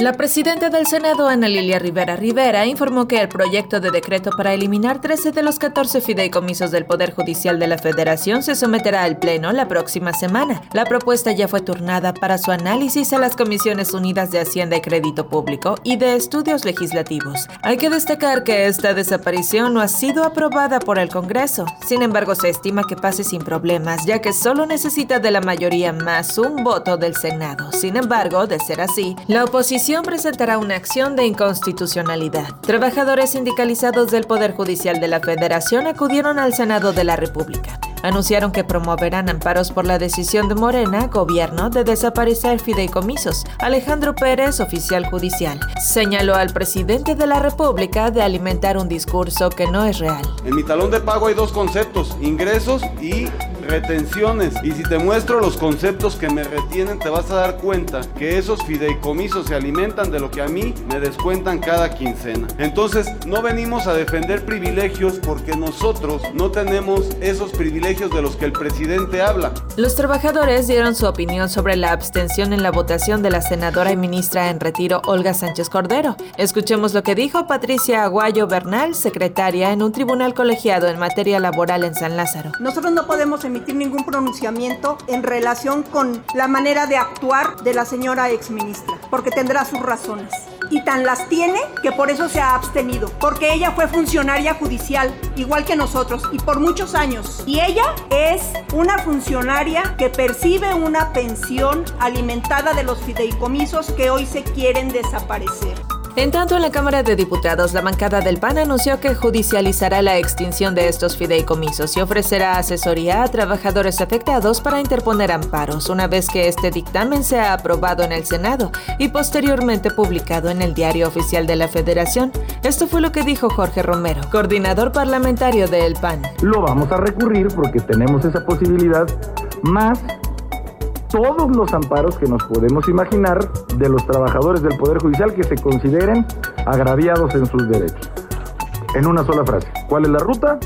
La presidenta del Senado, Ana Lilia Rivera Rivera, informó que el proyecto de decreto para eliminar 13 de los 14 fideicomisos del Poder Judicial de la Federación se someterá al Pleno la próxima semana. La propuesta ya fue turnada para su análisis a las Comisiones Unidas de Hacienda y Crédito Público y de Estudios Legislativos. Hay que destacar que esta desaparición no ha sido aprobada por el Congreso. Sin embargo, se estima que pase sin problemas, ya que solo necesita de la mayoría más un voto del Senado. Sin embargo, de ser así, la oposición presentará una acción de inconstitucionalidad. Trabajadores sindicalizados del Poder Judicial de la Federación acudieron al Senado de la República anunciaron que promoverán amparos por la decisión de Morena, gobierno, de desaparecer fideicomisos. Alejandro Pérez, oficial judicial, señaló al presidente de la República de alimentar un discurso que no es real. En mi talón de pago hay dos conceptos, ingresos y retenciones. Y si te muestro los conceptos que me retienen, te vas a dar cuenta que esos fideicomisos se alimentan de lo que a mí me descuentan cada quincena. Entonces, no venimos a defender privilegios porque nosotros no tenemos esos privilegios de los que el presidente habla. Los trabajadores dieron su opinión sobre la abstención en la votación de la senadora y ministra en retiro Olga Sánchez Cordero. Escuchemos lo que dijo Patricia Aguayo Bernal, secretaria en un tribunal colegiado en materia laboral en San Lázaro. Nosotros no podemos emitir ningún pronunciamiento en relación con la manera de actuar de la señora exministra, porque tendrá sus razones. Y tan las tiene que por eso se ha abstenido, porque ella fue funcionaria judicial, igual que nosotros, y por muchos años. Y ella es una funcionaria que percibe una pensión alimentada de los fideicomisos que hoy se quieren desaparecer. En tanto, en la Cámara de Diputados, la bancada del PAN anunció que judicializará la extinción de estos fideicomisos y ofrecerá asesoría a trabajadores afectados para interponer amparos una vez que este dictamen sea aprobado en el Senado y posteriormente publicado en el Diario Oficial de la Federación. Esto fue lo que dijo Jorge Romero, coordinador parlamentario del PAN. Lo vamos a recurrir porque tenemos esa posibilidad más todos los amparos que nos podemos imaginar de los trabajadores del Poder Judicial que se consideren agraviados en sus derechos. En una sola frase, ¿cuál es la ruta?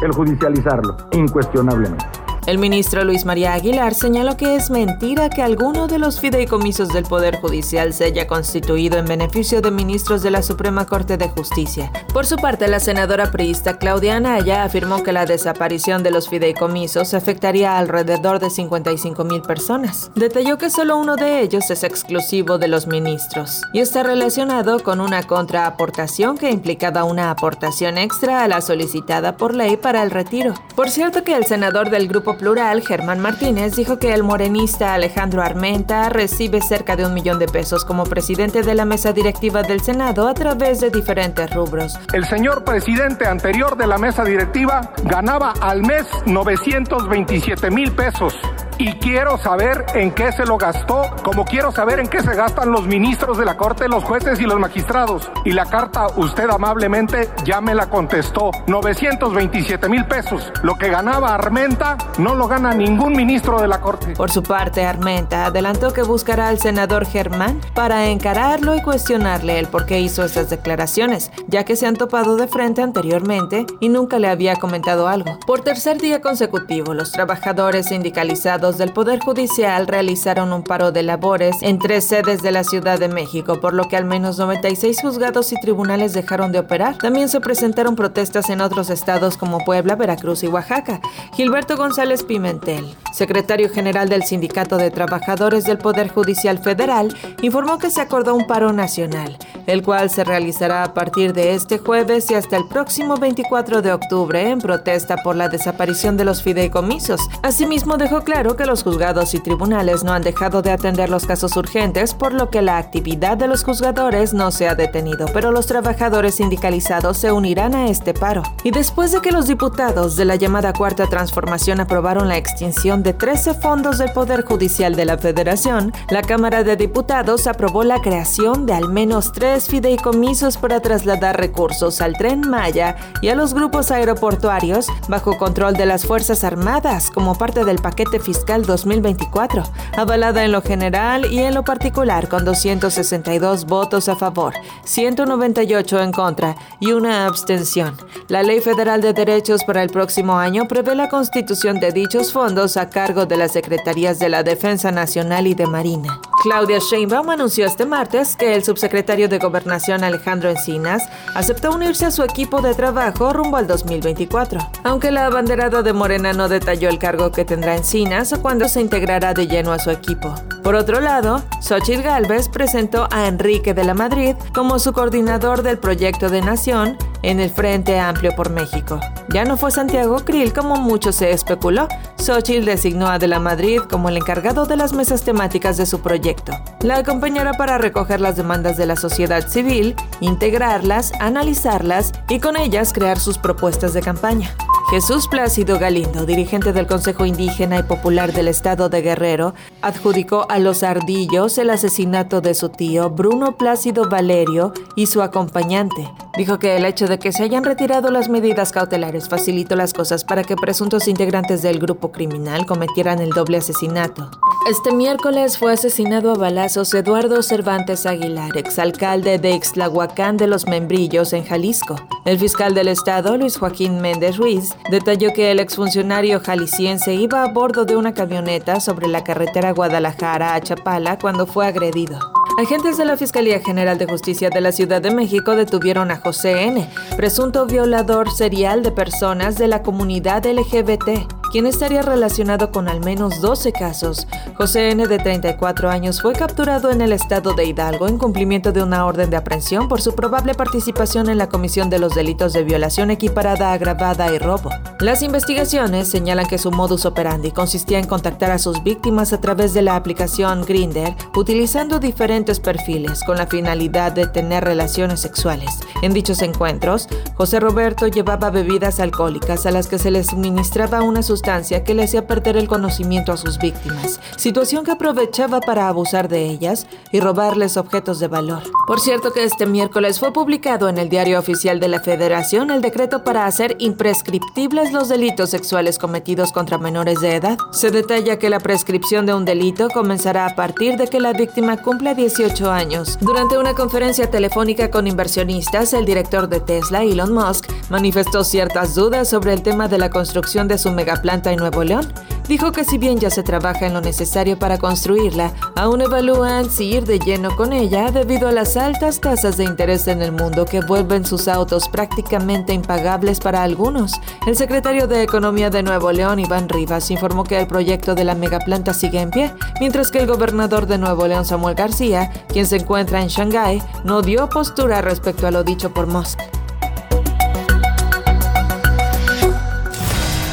El judicializarlo, incuestionablemente. El ministro Luis María Aguilar señaló que es mentira que alguno de los fideicomisos del Poder Judicial se haya constituido en beneficio de ministros de la Suprema Corte de Justicia. Por su parte, la senadora priista Claudia Anaya afirmó que la desaparición de los fideicomisos afectaría a alrededor de 55 mil personas. Detalló que solo uno de ellos es exclusivo de los ministros y está relacionado con una contraaportación que implicaba una aportación extra a la solicitada por ley para el retiro. Por cierto que el senador del grupo Plural, Germán Martínez, dijo que el morenista Alejandro Armenta recibe cerca de un millón de pesos como presidente de la mesa directiva del Senado a través de diferentes rubros. El señor presidente anterior de la mesa directiva ganaba al mes 927 mil pesos y quiero saber en qué se lo gastó, como quiero saber en qué se gastan los ministros de la Corte, los jueces y los magistrados. Y la carta, usted amablemente ya me la contestó. 927 mil pesos. Lo que ganaba Armenta no lo gana ningún ministro de la Corte. Por su parte, Armenta adelantó que buscará al senador Germán para encararlo y cuestionarle el por qué hizo esas declaraciones, ya que se han topado de frente anteriormente y nunca le había comentado algo. Por tercer día consecutivo, los trabajadores sindicalizados del Poder Judicial realizaron un paro de labores en tres sedes de la Ciudad de México, por lo que al menos 96 juzgados y tribunales dejaron de operar. También se presentaron protestas en otros estados como Puebla, Veracruz y Oaxaca. Gilberto González Pimentel, secretario general del Sindicato de Trabajadores del Poder Judicial Federal, informó que se acordó un paro nacional, el cual se realizará a partir de este jueves y hasta el próximo 24 de octubre en protesta por la desaparición de los fideicomisos. Asimismo, dejó claro que que los juzgados y tribunales no han dejado de atender los casos urgentes, por lo que la actividad de los juzgadores no se ha detenido, pero los trabajadores sindicalizados se unirán a este paro. Y después de que los diputados de la llamada Cuarta Transformación aprobaron la extinción de 13 fondos del Poder Judicial de la Federación, la Cámara de Diputados aprobó la creación de al menos tres fideicomisos para trasladar recursos al tren Maya y a los grupos aeroportuarios bajo control de las Fuerzas Armadas como parte del paquete fiscal 2024, avalada en lo general y en lo particular con 262 votos a favor, 198 en contra y una abstención. La Ley Federal de Derechos para el próximo año prevé la constitución de dichos fondos a cargo de las Secretarías de la Defensa Nacional y de Marina. Claudia Sheinbaum anunció este martes que el subsecretario de Gobernación Alejandro Encinas aceptó unirse a su equipo de trabajo rumbo al 2024. Aunque la abanderada de Morena no detalló el cargo que tendrá Encinas o cuándo se integrará de lleno a su equipo. Por otro lado, Xochitl Gálvez presentó a Enrique de la Madrid como su coordinador del proyecto de nación en el Frente Amplio por México. Ya no fue Santiago Krill como mucho se especuló. Xochitl designó a De la Madrid como el encargado de las mesas temáticas de su proyecto. La acompañará para recoger las demandas de la sociedad civil, integrarlas, analizarlas y con ellas crear sus propuestas de campaña. Jesús Plácido Galindo, dirigente del Consejo Indígena y Popular del Estado de Guerrero, adjudicó a los ardillos el asesinato de su tío Bruno Plácido Valerio y su acompañante. Dijo que el hecho de que se hayan retirado las medidas cautelares facilitó las cosas para que presuntos integrantes del grupo criminal cometieran el doble asesinato. Este miércoles fue asesinado a balazos Eduardo Cervantes Aguilar, exalcalde de Ixtlahuacán de los Membrillos, en Jalisco. El fiscal del estado, Luis Joaquín Méndez Ruiz, detalló que el exfuncionario jalisciense iba a bordo de una camioneta sobre la carretera Guadalajara a Chapala cuando fue agredido. Agentes de la Fiscalía General de Justicia de la Ciudad de México detuvieron a José N., presunto violador serial de personas de la comunidad LGBT quien estaría relacionado con al menos 12 casos. José N., de 34 años, fue capturado en el estado de Hidalgo en cumplimiento de una orden de aprehensión por su probable participación en la comisión de los delitos de violación equiparada, agravada y robo. Las investigaciones señalan que su modus operandi consistía en contactar a sus víctimas a través de la aplicación Grinder, utilizando diferentes perfiles con la finalidad de tener relaciones sexuales. En dichos encuentros, José Roberto llevaba bebidas alcohólicas a las que se les suministraba una sustancia que le hacía perder el conocimiento a sus víctimas, situación que aprovechaba para abusar de ellas y robarles objetos de valor. Por cierto que este miércoles fue publicado en el Diario Oficial de la Federación el decreto para hacer imprescriptibles los delitos sexuales cometidos contra menores de edad. Se detalla que la prescripción de un delito comenzará a partir de que la víctima cumpla 18 años. Durante una conferencia telefónica con inversionistas, el director de Tesla, Elon Musk, manifestó ciertas dudas sobre el tema de la construcción de su megaplan planta en Nuevo León, dijo que si bien ya se trabaja en lo necesario para construirla, aún evalúan si ir de lleno con ella debido a las altas tasas de interés en el mundo que vuelven sus autos prácticamente impagables para algunos. El secretario de Economía de Nuevo León, Iván Rivas, informó que el proyecto de la megaplanta sigue en pie, mientras que el gobernador de Nuevo León, Samuel García, quien se encuentra en Shanghái, no dio postura respecto a lo dicho por Musk.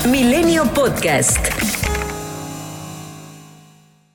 Milenio Podcast.